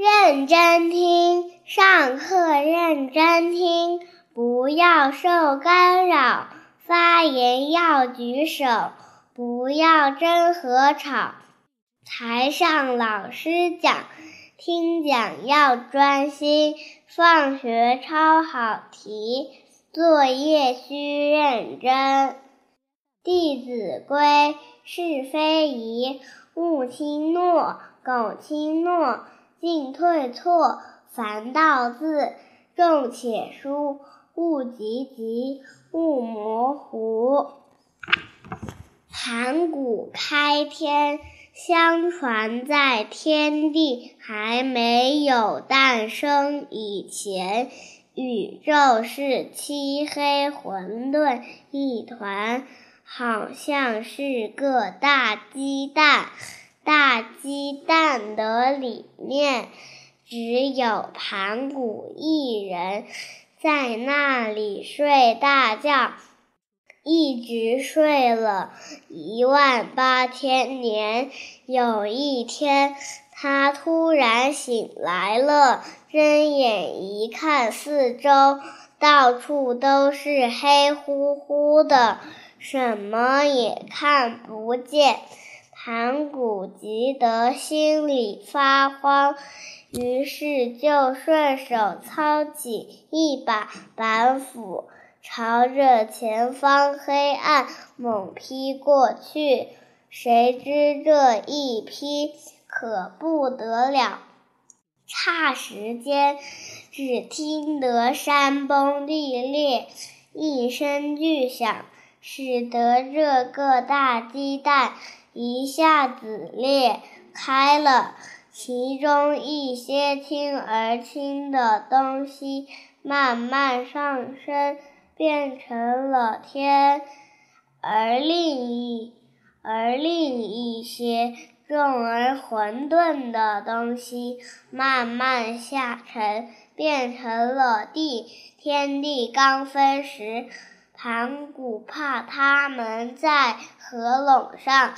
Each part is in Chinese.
认真听，上课认真听，不要受干扰。发言要举手，不要争和吵。台上老师讲，听讲要专心。放学抄好题，作业需认真。《弟子规》是非宜，勿轻诺；苟轻诺，进退错。凡道字，重且疏，勿急疾，勿模糊。盘古开天，相传在天地还没有诞生以前，宇宙是漆黑混沌一团，好像是个大鸡蛋。大鸡蛋的里面只有盘古一人，在那里睡大觉。一直睡了一万八千年。有一天，他突然醒来了，睁眼一看，四周到处都是黑乎乎的，什么也看不见。盘古急得心里发慌，于是就顺手操起一把板斧。朝着前方黑暗猛劈过去，谁知这一劈可不得了，差时间，只听得山崩地裂，一声巨响，使得这个大鸡蛋一下子裂开了，其中一些轻而轻的东西慢慢上升。变成了天，而另一而另一些重而混沌的东西慢慢下沉，变成了地。天地刚分时，盘古怕他们在合拢上，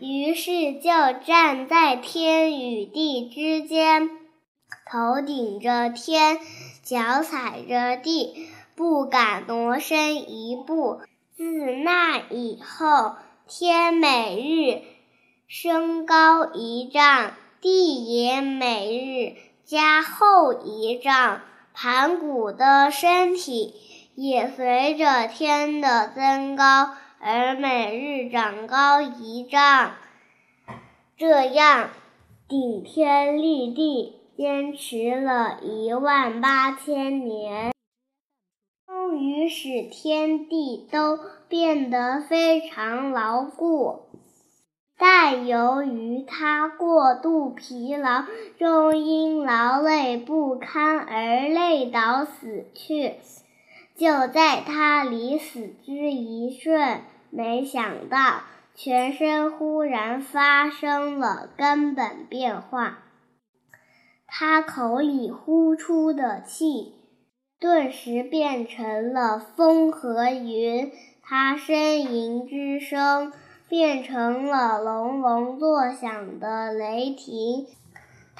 于是就站在天与地之间，头顶着天，脚踩着地。不敢挪身一步。自那以后，天每日升高一丈，地也每日加厚一丈，盘古的身体也随着天的增高而每日长高一丈。这样，顶天立地，坚持了一万八千年。终于使天地都变得非常牢固，但由于他过度疲劳，终因劳累不堪而累倒死去。就在他离死之一瞬，没想到全身忽然发生了根本变化，他口里呼出的气。顿时变成了风和云，他呻吟之声变成了隆隆作响的雷霆，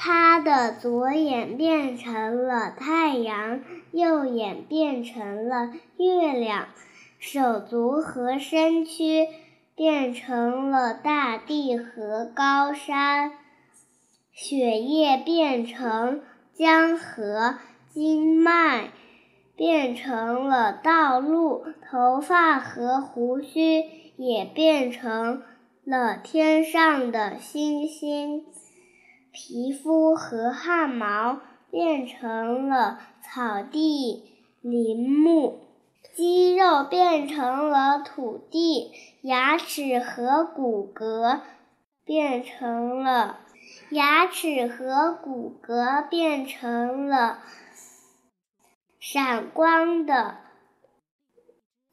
他的左眼变成了太阳，右眼变成了月亮，手足和身躯变成了大地和高山，血液变成江河经脉。变成了道路，头发和胡须也变成了天上的星星，皮肤和汗毛变成了草地林木，肌肉变成了土地，牙齿和骨骼变成了牙齿和骨骼变成了。闪光的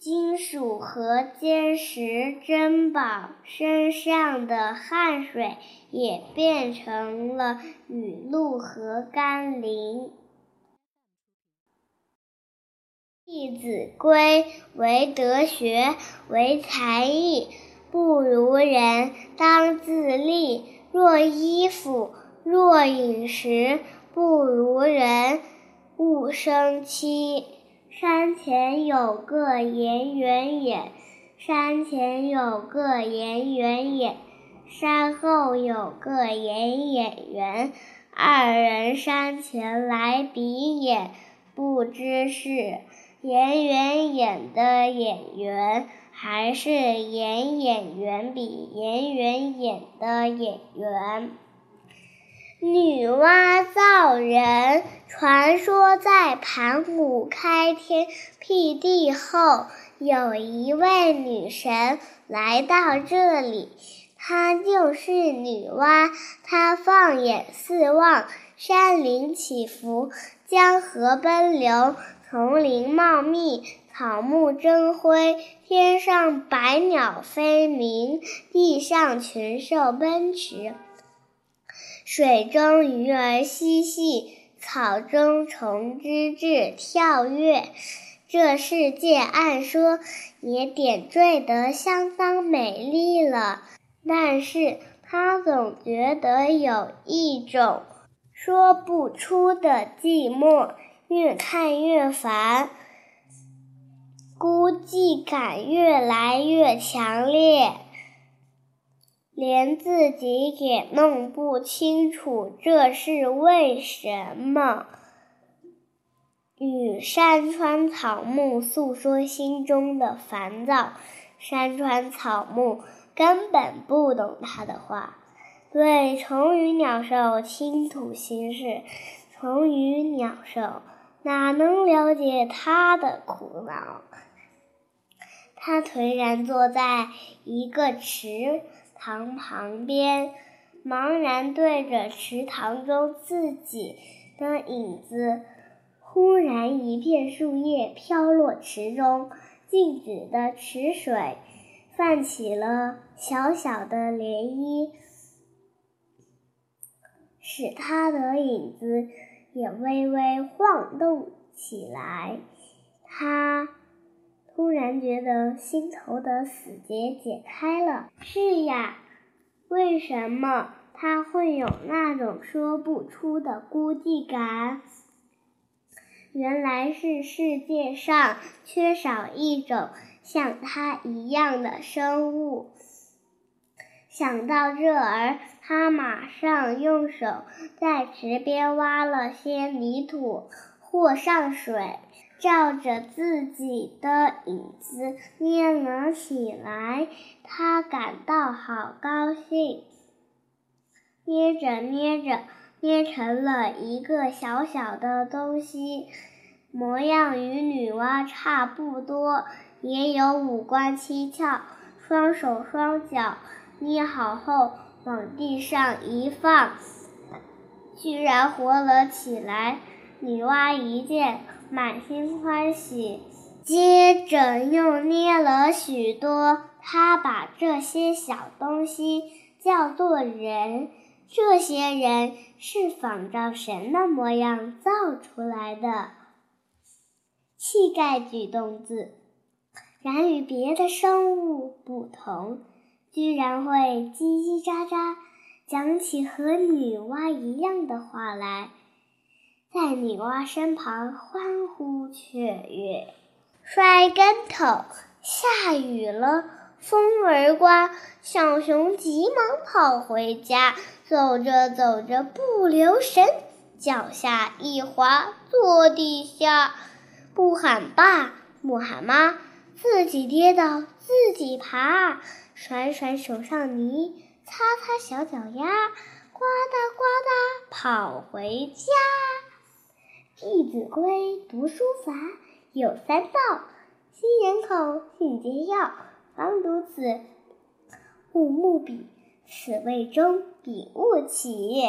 金属和坚实珍宝，身上的汗水也变成了雨露和甘霖。《弟子规》为德学，为才艺，不如人当自砺。若衣服，若饮食。不如人，勿生戚。山前有个颜渊眼，山前有个颜渊眼，山后有个颜眼缘。二人山前来比眼，不知是颜渊眼的眼缘，还是颜眼缘比颜渊眼的眼缘。女娲造人，传说在盘古开天辟地后，有一位女神来到这里，她就是女娲。她放眼四望，山林起伏，江河奔流，丛林茂密，草木争辉，天上百鸟飞鸣，地上群兽奔驰。水中鱼儿嬉戏，草中虫吱吱跳跃。这世界按说也点缀得相当美丽了，但是他总觉得有一种说不出的寂寞，越看越烦，孤寂感越来越强烈。连自己也弄不清楚这是为什么。与山川草木诉说心中的烦躁，山川草木根本不懂他的话。对虫鱼鸟兽倾吐心事，虫鱼鸟兽哪能了解他的苦恼？他颓然坐在一个池。塘旁边，茫然对着池塘中自己的影子。忽然，一片树叶飘落池中，静止的池水泛起了小小的涟漪，使他的影子也微微晃动起来。他。突然觉得心头的死结解开了。是呀，为什么他会有那种说不出的孤寂感？原来是世界上缺少一种像他一样的生物。想到这儿，他马上用手在池边挖了些泥土，和上水。照着自己的影子捏了起来，他感到好高兴。捏着捏着，捏成了一个小小的东西，模样与女娲差不多，也有五官七窍，双手双脚。捏好后，往地上一放，居然活了起来。女娲一见。满心欢喜，接着又捏了许多。他把这些小东西叫做人，这些人是仿照神的模样造出来的。气概举动字，然与别的生物不同，居然会叽叽喳喳讲起和女娲一样的话来。在女娲身旁欢呼雀跃，摔跟头，下雨了，风儿刮，小熊急忙跑回家，走着走着不留神，脚下一滑，坐地下，不喊爸，不喊妈，自己跌倒，自己爬，甩甩手上泥，擦擦小脚丫，呱嗒呱嗒跑回家。《弟子规》读书法有三到：心眼口，信节要。方读此，勿慕彼，此谓中，彼勿起。